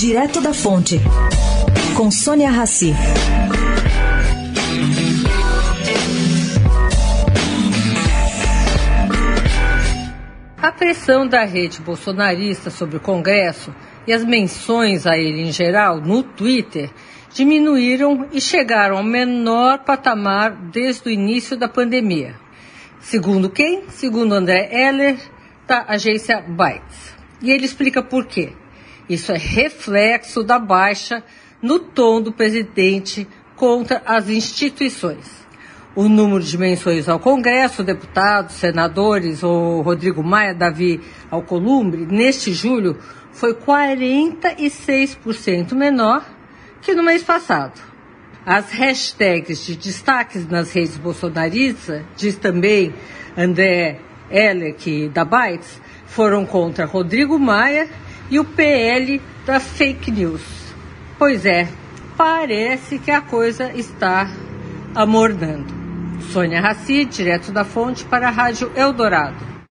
Direto da Fonte, com Sônia Rassi. A pressão da rede bolsonarista sobre o Congresso e as menções a ele em geral no Twitter diminuíram e chegaram ao menor patamar desde o início da pandemia. Segundo quem? Segundo André Heller, da agência Bytes. E ele explica por quê. Isso é reflexo da baixa no tom do presidente contra as instituições. O número de menções ao Congresso, deputados, senadores, o Rodrigo Maia, Davi Alcolumbre, neste julho, foi 46% menor que no mês passado. As hashtags de destaques nas redes bolsonaristas, diz também André Elec da Bytes, foram contra Rodrigo Maia e o PL da fake news. Pois é, parece que a coisa está amordando. Sônia Raci, direto da fonte para a Rádio Eldorado.